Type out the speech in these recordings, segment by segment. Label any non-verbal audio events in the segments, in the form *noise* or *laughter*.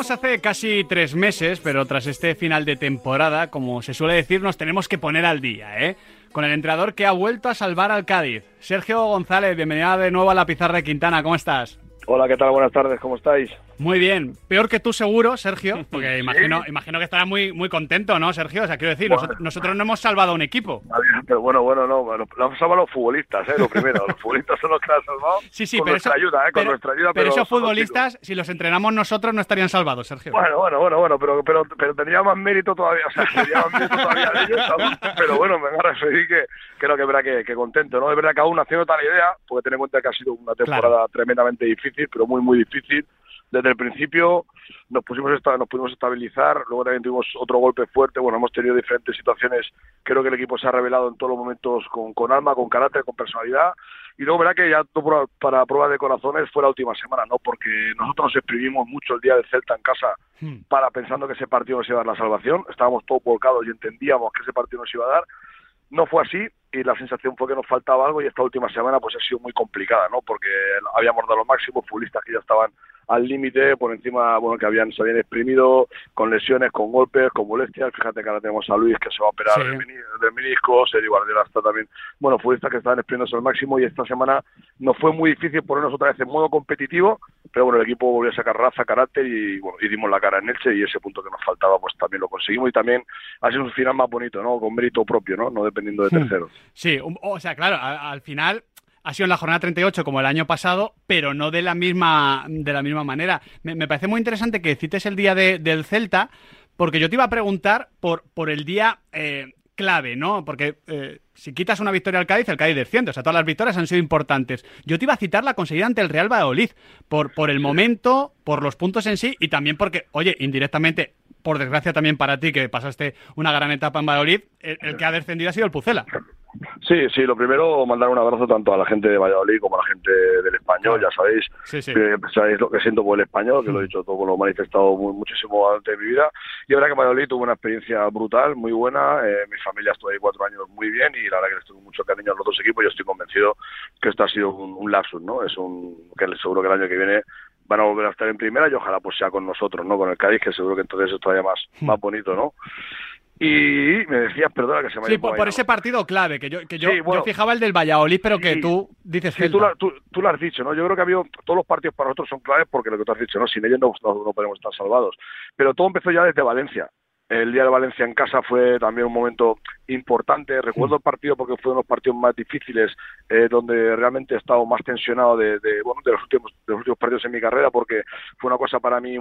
grabamos hace casi tres meses, pero tras este final de temporada, como se suele decir, nos tenemos que poner al día, ¿eh? Con el entrenador que ha vuelto a salvar al Cádiz. Sergio González, bienvenida de nuevo a la pizarra de Quintana, ¿cómo estás? Hola, ¿qué tal? Buenas tardes, ¿cómo estáis? Muy bien. Peor que tú seguro, Sergio, *laughs* porque imagino, imagino que estarás muy, muy contento, ¿no, Sergio? O sea, quiero decir, nosotros, no hemos salvado a un equipo. Pero bueno, bueno, no, lo, hemos salvado los futbolistas, ¿eh? Lo primero, los futbolistas son los que han salvado. *laughs* Sí, sí, con pero nuestra ayuda, ¿eh? Con nuestra ayuda. Pero, esos futbolistas, si los entrenamos nosotros, no estarían salvados, Sergio. Bueno, bueno, bueno, bueno, pero, pero, pero tenía más mérito todavía, o sea, *laughs* tenía más mérito todavía de ellos, pero bueno, me voy a referir que creo que es verdad que, que, contento, ¿no? Es verdad que aún haciendo tal idea, porque ten en cuenta que ha sido una temporada tremendamente difícil, pero muy, muy difícil desde el principio nos pusimos nos pudimos estabilizar, luego también tuvimos otro golpe fuerte, bueno, hemos tenido diferentes situaciones, creo que el equipo se ha revelado en todos los momentos con, con alma, con carácter, con personalidad, y luego verá que ya para prueba de corazones fue la última semana, ¿no? Porque nosotros nos exprimimos mucho el día del Celta en casa hmm. para pensando que ese partido nos iba a dar la salvación, estábamos todos volcados y entendíamos que ese partido nos iba a dar, no fue así y la sensación fue que nos faltaba algo y esta última semana pues ha sido muy complicada, ¿no? Porque habíamos dado lo máximo, futbolistas que ya estaban al límite, por encima, bueno, que habían, se habían exprimido con lesiones, con golpes, con molestias. Fíjate que ahora tenemos a Luis que se va a operar del, menisco, Sergio Guardiola está también, bueno, futbolistas que estaban exprimiéndose al máximo y esta semana nos fue muy difícil ponernos otra vez en modo competitivo, pero bueno, el equipo volvió a sacar raza, carácter y, bueno, y dimos la cara en Elche y ese punto que nos faltaba pues también lo conseguimos y también ha sido un final más bonito, ¿no? Con mérito propio, ¿no? No dependiendo de hmm. terceros. Sí, o sea, claro, al final ha sido en la jornada 38 como el año pasado, pero no de la misma, de la misma manera. Me, parece muy interesante que cites el día del Celta, porque yo te iba a preguntar por, por el día eh, clave, ¿no? Porque eh, si quitas una victoria al Cádiz, el Cádiz desciende. O sea, todas las victorias han sido importantes. Yo te iba a citar la conseguida ante el Real Valladolid, por, por el momento, por los puntos en sí y también porque, oye, indirectamente, por desgracia también para ti, que pasaste una gran etapa en Valladolid, el que ha descendido ha sido el Pucela. Sí, sí, lo primero, mandar un abrazo tanto a la gente de Valladolid como a la gente del español, ya sabéis, Que, sabéis lo que siento por el español, que lo he dicho todo, lo he manifestado muchísimo antes de mi vida, y es verdad que Valladolid tuvo una experiencia brutal, muy buena, eh, mi familia estuvo ahí cuatro años muy bien, y la verdad que les tengo mucho cariño a los dos equipos, y estoy convencido que esto ha sido un, lapsus, ¿no? Es un, que seguro que el año que viene van a volver a estar en primera y ojalá pues sea con nosotros, ¿no? Con el Cádiz, que seguro que entonces es todavía más, hmm. más bonito, ¿no? Y me decías, perdona que se me Sí, por, ese partido clave, que yo, que yo, yo, fijaba el del Valladolid, pero que tú dices que. tú, tú, lo has dicho, ¿no? Yo creo que ha habido, todos los partidos para nosotros son claves porque lo que tú has dicho, ¿no? Sin ellos no, no podemos estar salvados. Pero todo empezó ya desde Valencia. El día de Valencia en casa fue también un momento importante. Recuerdo el partido porque fue uno de los partidos más difíciles, eh, donde realmente he estado más tensionado de, bueno, de los últimos de los últimos partidos en mi carrera, porque fue una cosa para mí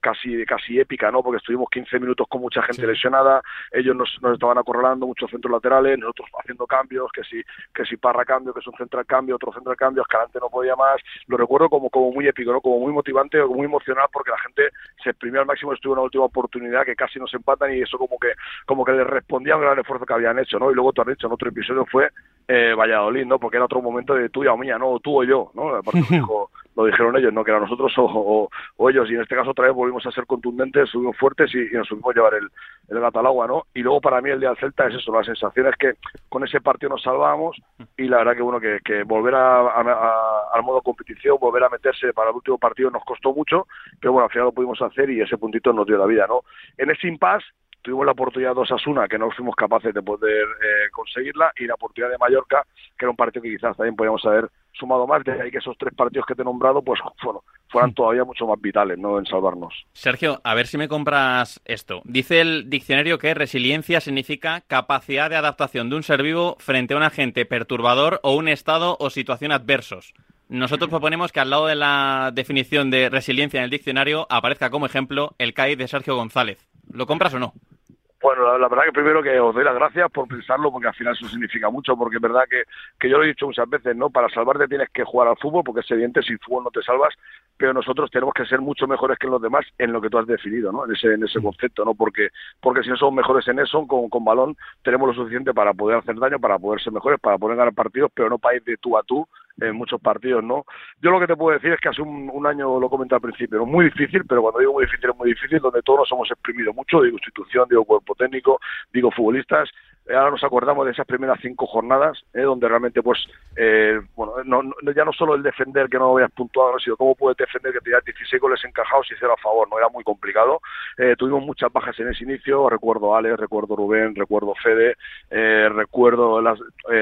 casi casi épica, ¿no? Porque estuvimos 15 minutos con mucha gente lesionada, ellos nos, nos, estaban acorralando muchos centros laterales, nosotros haciendo cambios, que si que si Parra cambio, que es un central cambio, otro central cambio, Escalante no podía más. Lo recuerdo como como muy épico, ¿no? Como muy motivante, muy emocional, porque la gente se exprimió al máximo, estuvo una última oportunidad que casi nos empatan y eso como que como que le respondía a un gran esfuerzo habían hecho, ¿no? Y luego tú has dicho en otro episodio fue eh, Valladolid, ¿no? Porque era otro momento de tuya o mía, ¿no? tú o yo, ¿no? *laughs* lo, dijeron ellos, ¿no? Que era nosotros o, ellos. Y en este caso otra vez volvimos a ser contundentes, subimos fuertes y, nos subimos a llevar el, el gato al agua, ¿no? Y luego para mí el día del Celta es eso, la sensación es que con ese partido nos salvamos y la verdad que, bueno, que, volver a, al modo competición, volver a meterse para el último partido nos costó mucho, pero bueno, al final lo pudimos hacer y ese puntito nos dio la vida, ¿no? En ese impasse tuvimos la oportunidad de Osasuna, que no fuimos capaces de poder eh, conseguirla, y la oportunidad de Mallorca, que era un partido que quizás también podíamos haber sumado más, de ahí que esos tres partidos que te he nombrado, pues bueno, fueran hmm. todavía mucho más vitales, ¿no? En salvarnos. Sergio, a ver si me compras esto. Dice el diccionario que resiliencia significa capacidad de adaptación de un ser vivo frente a un agente perturbador o un estado o situación adversos. Nosotros proponemos que al lado de la definición de resiliencia en el diccionario aparezca como ejemplo el CAI de Sergio González. ¿Lo compras o no? Bueno, la, verdad que primero que os doy las gracias por pensarlo, porque al final eso significa mucho, porque es verdad que, que yo lo he dicho muchas veces, ¿no? Para salvarte tienes que jugar al fútbol, porque es evidente, sin fútbol no te salvas, pero nosotros tenemos que ser mucho mejores que los demás en lo que tú has definido, ¿no? En ese, en ese concepto, ¿no? Porque, porque si no somos mejores en eso, con, con balón, tenemos lo suficiente para poder hacer daño, para poder ser mejores, para poder ganar partidos, pero no para ir de tú a tú en muchos partidos, ¿no? Yo lo que te puedo decir es que hace un, año, lo comenté al principio, ¿no? muy difícil, pero cuando digo muy difícil es muy difícil, donde todos nos hemos exprimido mucho, digo institución, digo cuerpo técnico, digo futbolistas, ahora nos acordamos de esas primeras cinco jornadas, eh, donde realmente, pues, eh, bueno, no, ya no solo el defender que no habías puntuado, sino cómo puedes defender que tenías 16 goles encajados y cero a favor, no era muy complicado. tuvimos muchas bajas en ese inicio, recuerdo Alex, recuerdo Rubén, recuerdo Fede, recuerdo las,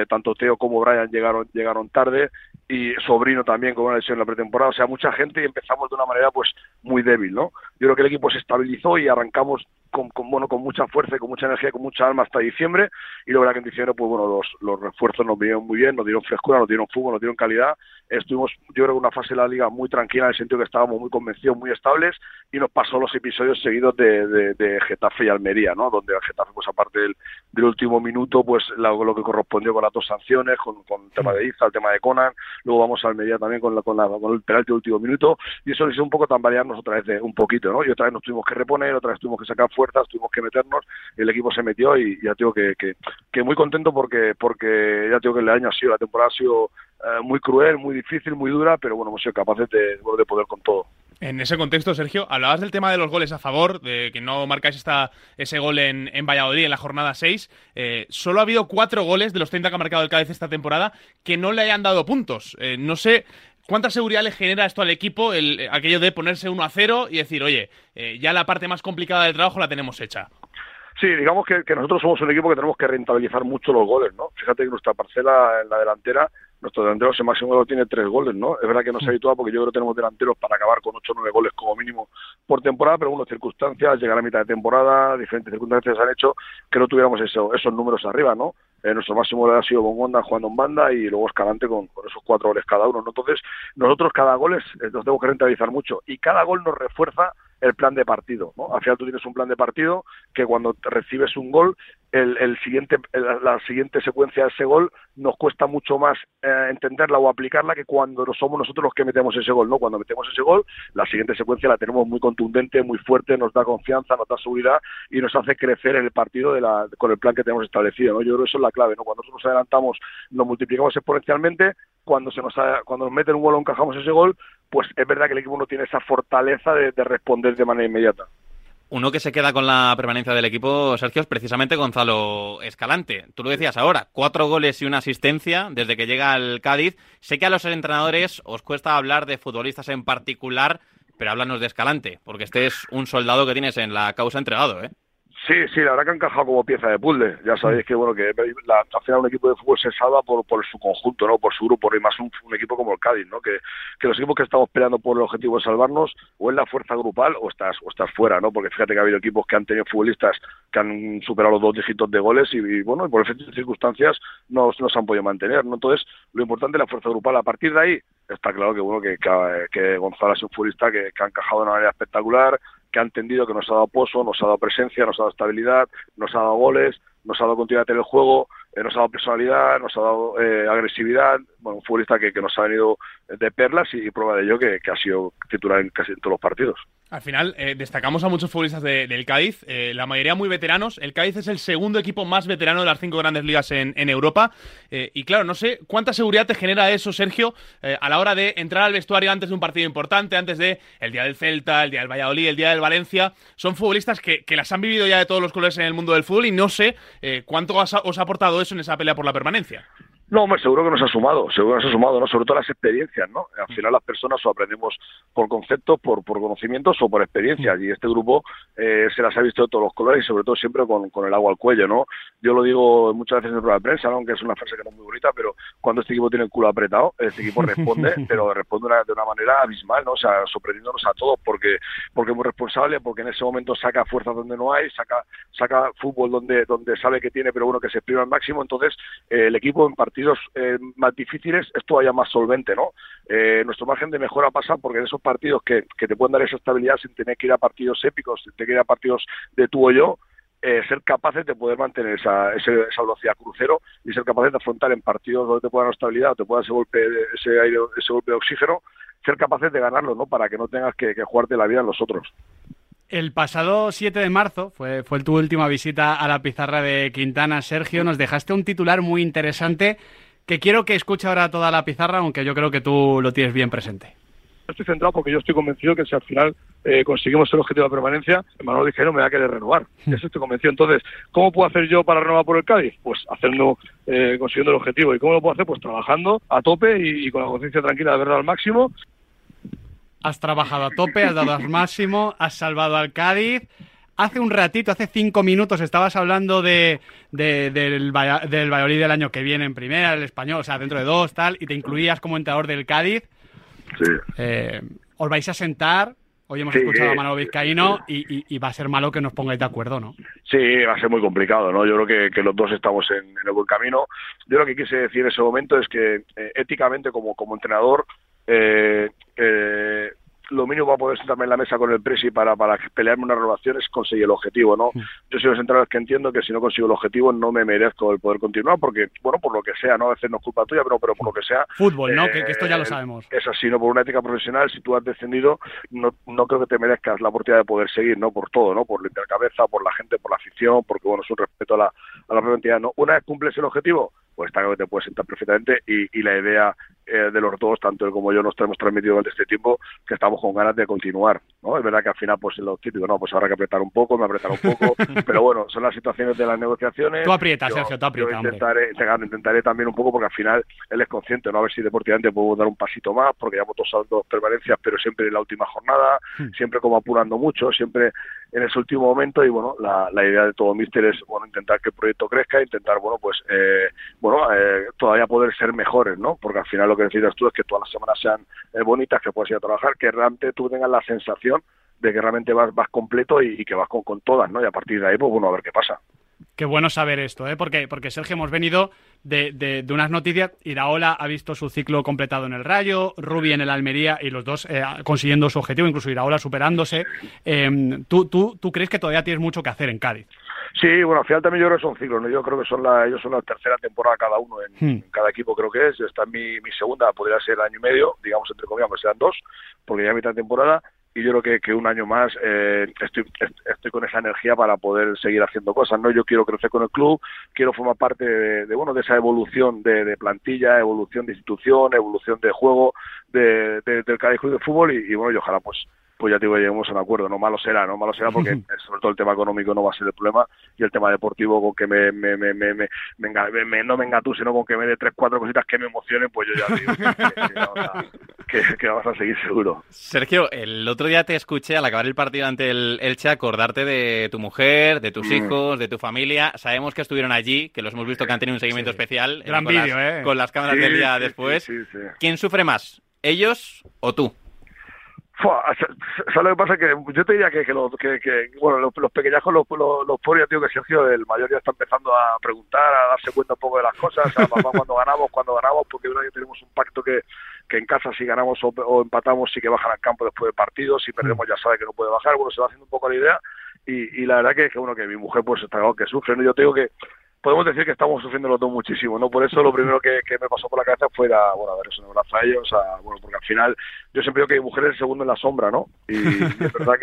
tanto Teo como Brian llegaron, llegaron tarde y Sobrino también con una lesión en la pretemporada, o sea, mucha gente y empezamos de una manera pues muy débil, ¿no? Yo creo que el equipo se estabilizó y arrancamos con, bueno, con mucha fuerza y con mucha energía, con mucha alma hasta diciembre. Y luego que en diciembre pues bueno, los, los refuerzos nos vinieron muy bien, nos dieron frescura, nos dieron fútbol, nos dieron calidad, estuvimos yo creo una fase de la liga muy tranquila en el sentido que estábamos muy convencidos, muy estables. Y nos pasó los episodios seguidos de, de, Getafe y Almería, ¿no? Donde el Getafe pues aparte del, del último minuto pues lo, que correspondió con las dos sanciones, con, con el tema de Iza, el tema de Conan, luego vamos a Almería también con, la, con, la, con el penalti del último minuto. Y eso hizo un poco tambalearnos otra vez de, un poquito, ¿no? Y otra vez nos tuvimos que reponer, otra vez tuvimos que sacar fuerzas, tuvimos que meternos, el equipo se metió y ya tengo que, que, muy contento porque porque ya tengo que el año ha sido, la temporada ha sido eh, muy cruel, muy difícil, muy dura, pero bueno, hemos sido capaces de, de poder con todo. En ese contexto, Sergio, hablabas del tema de los goles a favor, de que no marcáis esta, ese gol en, en Valladolid en la jornada 6. Eh, solo ha habido cuatro goles de los 30 que ha marcado el Cádiz esta temporada que no le hayan dado puntos. Eh, no sé ¿Cuánta seguridad le genera esto al equipo, el, aquello de ponerse 1 a 0 y decir, oye, eh, ya la parte más complicada del trabajo la tenemos hecha? Sí, digamos que, nosotros somos un equipo que tenemos que rentabilizar mucho los goles, ¿no? Fíjate que nuestra parcela en la delantera, nuestro delantero ese máximo tiene tres goles, ¿no? Es verdad que no se ha habituado porque yo creo que tenemos delanteros para acabar con ocho o nueve goles como mínimo por temporada, pero bueno, circunstancias, llegar a mitad de temporada, diferentes circunstancias han hecho que no tuviéramos eso, esos números arriba, ¿no? Eh, nuestro máximo ha sido Bongonda jugando en banda y luego Escalante con, esos cuatro goles cada uno. ¿no? Entonces, nosotros cada gol es, eh, nos tenemos que rentabilizar mucho y cada gol nos refuerza el plan de partido. ¿no? Al final tú tienes un plan de partido que cuando recibes un gol, el, el siguiente, la siguiente secuencia de ese gol nos cuesta mucho más eh, entenderla o aplicarla que cuando somos nosotros los que metemos ese gol. ¿no? Cuando metemos ese gol, la siguiente secuencia la tenemos muy contundente, muy fuerte, nos da confianza, nos da seguridad y nos hace crecer el partido de la, con el plan que tenemos establecido. ¿no? Yo creo que eso es la clave. ¿no? Cuando nosotros nos adelantamos, nos multiplicamos exponencialmente, cuando se nos cuando nos meten un gol o encajamos ese gol, pues es verdad que el equipo no tiene esa fortaleza de, responder de manera inmediata. Uno que se queda con la permanencia del equipo, Sergio, es precisamente Gonzalo Escalante. Tú lo decías ahora, cuatro goles y una asistencia desde que llega al Cádiz. Sé que a los entrenadores os cuesta hablar de futbolistas en particular, pero háblanos de Escalante, porque este es un soldado que tienes en la causa entregado, ¿eh? Sí, sí, la verdad que ha encajado como pieza de puzzle. Ya sabéis que bueno que la, al final un equipo de fútbol se salva por, por su conjunto, no, por su grupo, y más un, equipo como el Cádiz, no, que, que los equipos que estamos peleando por el objetivo de salvarnos o es la fuerza grupal o estás o estás fuera, no, porque fíjate que ha habido equipos que han tenido futbolistas que han superado los dos dígitos de goles y, bueno, y por efectos de circunstancias no, no se han podido mantener, no. Entonces lo importante es la fuerza grupal. A partir de ahí está claro que bueno que, que, Gonzalo es un futbolista que, que ha encajado de una manera espectacular que ha entendido que nos ha dado pozo, nos ha dado presencia, nos ha dado estabilidad, nos ha dado goles, nos ha dado continuidad en el juego, eh, nos ha dado personalidad, nos ha dado eh, agresividad, bueno, un futbolista que, nos ha venido de perlas y, prueba de ello que, que, ha sido titular en casi todos los partidos. Al final, eh, destacamos a muchos futbolistas del Cádiz, eh, la mayoría muy veteranos. El Cádiz es el segundo equipo más veterano de las cinco grandes ligas en, Europa. Eh, y claro, no sé cuánta seguridad te genera eso, Sergio, a la hora de entrar al vestuario antes de un partido importante, antes de el día del Celta, el día del Valladolid, el día del Valencia. Son futbolistas que, las han vivido ya de todos los colores en el mundo del fútbol y no sé cuánto os ha aportado eso en esa pelea por la permanencia. No, hombre, seguro que nos ha sumado, seguro que nos ha sumado, ¿no? Sobre todo las experiencias, ¿no? Al final las personas o aprendemos por conceptos, por, por conocimientos o por experiencias. Y este grupo eh, se las ha visto de todos los colores y sobre todo siempre con, con el agua al cuello, ¿no? Yo lo digo muchas veces en el programa de prensa, aunque es una frase que no es muy bonita, pero cuando este equipo tiene el culo apretado, este equipo responde, *laughs* pero responde de una manera abismal, ¿no? O sea, sorprendiéndonos a todos porque, porque es muy responsable, porque en ese momento saca fuerzas donde no hay, saca, saca fútbol donde, donde sabe que tiene, pero bueno, que se exprime al máximo. Entonces, eh, el equipo en partidos eh, más difíciles es todavía más solvente, ¿no? Eh, nuestro margen de mejora pasa porque en esos partidos que, te pueden dar esa estabilidad sin tener que ir a partidos épicos, sin tener que ir a partidos de tú o yo, eh, ser capaces de poder mantener esa, esa, velocidad crucero y ser capaces de afrontar en partidos donde te puedan dar estabilidad o te pueda ese golpe, ese aire, ese golpe de oxígeno, ser capaces de ganarlo, ¿no? Para que no tengas que jugarte la vida en los otros. El pasado 7 de marzo fue, fue tu última visita a la pizarra de Quintana. Sergio, nos dejaste un titular muy interesante que quiero que escuche ahora toda la pizarra, aunque yo creo que tú lo tienes bien presente. estoy centrado porque yo estoy convencido que si al final eh, conseguimos el objetivo de permanencia, Manuel Vizcaíno me va a querer renovar. *laughs* Eso estoy convencido. Entonces, ¿cómo puedo hacer yo para renovar por el Cádiz? Pues haciendo, eh, consiguiendo el objetivo. ¿Y cómo lo puedo hacer? Pues trabajando a tope y, y con la conciencia tranquila de verdad al máximo. Has trabajado a tope, has dado al máximo, has salvado al Cádiz. Hace un ratito, hace cinco minutos, estabas hablando de, de- del, del Valladolid del año que viene en primera, el español, o sea, dentro de dos, tal, y te incluías como entrenador del Cádiz. Sí. Eh, os vais a sentar. Hoy hemos Sí. escuchado a Manolo Vizcaíno y, y- y va a ser malo que nos pongáis de acuerdo, ¿no? Sí, va a ser muy complicado, ¿no? Yo creo que, que los dos estamos en, en el buen camino. Yo lo que quise decir en ese momento es que eh, éticamente como, como entrenador eh, eh, lo mínimo para poder sentarme en la mesa con el Presi para, para pelearme una renovación es conseguir el objetivo, ¿no? Yo soy de los entrenadores que entiendo que si no consigo el objetivo no me merezco el poder continuar porque, bueno, por lo que sea, ¿no? A veces no es culpa tuya, pero, pero por lo que sea, Fútbol, ¿no? eh, Que, que esto ya lo sabemos. Es así, ¿no? Por una ética profesional, si tú has descendido, no, no creo que te merezcas la oportunidad de poder seguir, ¿no? Por todo, ¿no? Por la intercabeza, por la gente, por la afición, porque, bueno, es un respeto a la, a la propia entidad, ¿no? Una vez cumples el objetivo, pues está claro que te puedes sentar perfectamente y, y la idea eh, de los dos, tanto él como yo, nos hemos transmitido durante este tiempo que estamos con ganas de continuar, ¿no? Es verdad que al final, pues, lo típico, no, pues habrá que apretar un poco, me apretar un poco, *laughs* pero bueno, son las situaciones de las negociaciones. Tú aprietas, Yo- Sergio, tú aprietas, yo intentaré, intentaré, intentaré también un poco porque al final él es consciente, ¿no? A ver si deportivamente puedo dar un pasito más, porque llevamos dos, dos permanencias, pero siempre en la última jornada, Hmm. siempre como apurando mucho, siempre en ese último momento y bueno, la, la idea de todo Mister es, bueno, intentar que el proyecto crezca, intentar, bueno, pues, eh, bueno, eh, todavía poder ser mejores, ¿no? Porque al final lo que necesitas tú es que todas las semanas sean eh, bonitas, que puedas ir a trabajar, que realmente tú tengas la sensación de que realmente vas, vas completo y, y que vas con, con todas, ¿no? Y a partir de ahí, pues bueno, a ver qué pasa. Qué bueno saber esto, ¿eh? Porque, porque Sergio, hemos venido de, de- de unas noticias. Iraola ha visto su ciclo completado en el Rayo, Rubi en el Almería y los dos eh, consiguiendo su objetivo, incluso Iraola superándose. Eh, ¿tú, tú, ¿Tú crees que todavía tienes mucho que hacer en Cádiz? Sí, bueno, al final también yo creo que son ciclos, ¿no? Yo creo que son la, ellos son la tercera temporada cada uno en, Hmm. en cada equipo, creo que es. Esta es mi, mi segunda, podría ser año y medio, digamos, entre comillas, que sean dos, porque ya mitad de temporada. Y yo creo que, que un año más eh, estoy, est- estoy con esa energía para poder seguir haciendo cosas, ¿no? Yo quiero crecer con el club, quiero formar parte de, de, bueno, de esa evolución de, de plantilla, evolución de institución, evolución de juego de, de- del Cádiz Club de Fútbol y, y bueno, y ojalá pues pues ya te digo, lleguemos a un acuerdo. No malo será, no malo será porque *laughs* eh, sobre todo el tema económico no va a ser el problema y el tema deportivo con que me, me, me, me, me, me enga- me- me- no me engatú, sino con que me dé tres, cuatro cositas que me emocionen, pues yo ya digo que, que que- que vamos a seguir seguro. Sergio, el otro día te escuché al acabar el partido ante el Elche acordarte de tu mujer, de tus Mm. hijos, de tu familia. Sabemos que estuvieron allí, que los hemos visto que han tenido un seguimiento especial eh, Gran con, las, vídeo, ¿eh? con las cámaras Sí, del día sí, después. sí, sí, sí. ¿Quién sufre más? ¿Ellos o tú? ¿Sabes lo que pasa? Que yo te diría que, que, los, que, que, bueno, los, pequeñajos, los, los, los pobres, tío, que Sergio, el mayor ya está empezando a preguntar, a darse cuenta un poco de las cosas, a papá cuando ganamos, cuando ganamos, porque una vez tenemos un pacto que, que en casa si ganamos o, empatamos sí que bajan al campo después del partido, si perdemos ya sabe que no puede bajar, bueno, se va haciendo un poco la idea y, y la verdad que, que bueno, que mi mujer pues está que sufre, ¿no? Yo te digo que podemos decir que estamos sufriendo los dos muchísimo, ¿no? Por eso lo primero que, me pasó por la cabeza fue a, bueno, a dar un abrazo a ellos, a, bueno, porque al final yo siempre digo que mi mujer es el segundo en la sombra, ¿no? Y, y es verdad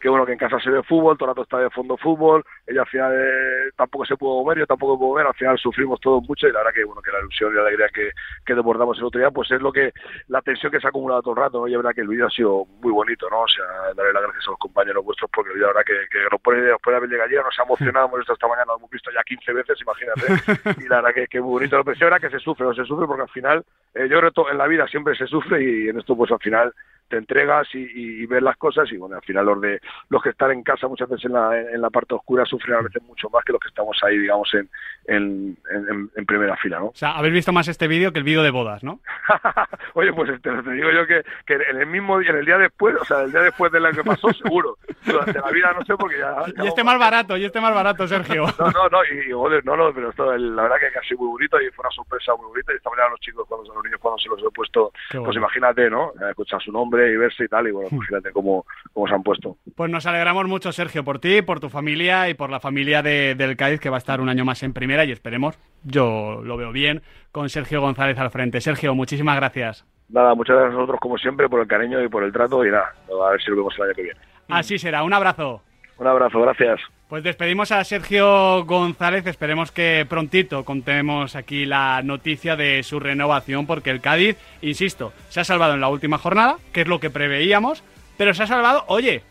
que, bueno, que en casa se ve fútbol, todo el rato está de fondo fútbol, ella al final eh, tampoco se pudo mover, yo tampoco puedo mover, al final sufrimos todos mucho y la verdad que, bueno, que la ilusión y la alegría que, que desbordamos el otro día, pues es lo que, la tensión que se ha acumulado todo el rato, ¿no? Y es verdad que el vídeo ha sido muy bonito, ¿no? O sea, darle las gracias a los compañeros vuestros porque la verdad que, que nos pone, nos pone la piel de gallina, nos ha emocionado, hemos visto esta mañana, lo hemos visto ya 15 veces, imagínate, y la verdad que, que bonito. Sí, es verdad que se sufre, no se sufre porque al final, eh, yo creo que en la vida siempre se sufre y en esto pues al final te entregas y, y, y ves las cosas y bueno, al final los de los que están en casa muchas veces en la, en la parte oscura sufren a veces mucho más que los que estamos ahí, digamos, en, en, en, en primera fila, ¿no? O sea, habéis visto más este vídeo que el vídeo de bodas, ¿no? *laughs* Oye, pues te, te digo yo que, que en el mismo día, en el día después, o sea, el día después de lo que pasó, seguro. Durante la vida no sé porque ya... ya Y este más barato, y este más barato, Sergio. No, no, no, y, joder, no, no, pero esto, la verdad que casi muy bonito y fue una sorpresa muy bonita. Y esta mañana los chicos, cuando los niños, cuando se los he puesto, pues imagínate, ¿no? Escuchar su nombre y verse y tal, y bueno, pues fíjate cómo, cómo se han puesto. Pues nos alegramos mucho, Sergio, por ti, por tu familia y por la familia de- del Cádiz, que va a estar un año más en primera y esperemos, yo lo veo bien, con Sergio González al frente. Sergio, muchísimas gracias. Nada, muchas gracias a nosotros, como siempre, por el cariño y por el trato, y nada, a ver si lo vemos el año que viene. Así será, un abrazo. Un abrazo, gracias. Pues despedimos a Sergio González, esperemos que prontito contemos aquí la noticia de su renovación, porque el Cádiz, insisto, se ha salvado en la última jornada, que es lo que preveíamos, pero se ha salvado, oye,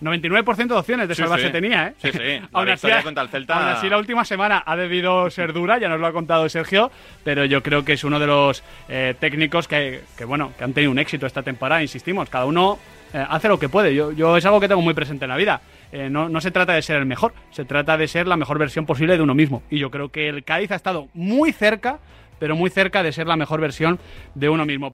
99% de opciones de Sí, salvarse sí. tenía, ¿eh? Sí, sí. La *laughs* aún, así, victoria contra el Celta- aún así, la última semana ha debido ser dura, ya nos lo ha contado Sergio, pero yo creo que es uno de los eh, técnicos que, que, bueno, que han tenido un éxito esta temporada, insistimos, cada uno eh, hace lo que puede. Yo, yo es algo que tengo muy presente en la vida. Eh, no, no se trata de ser el mejor, se trata de ser la mejor versión posible de uno mismo. Y yo creo que el Cádiz ha estado muy cerca, pero muy cerca de ser la mejor versión de uno mismo.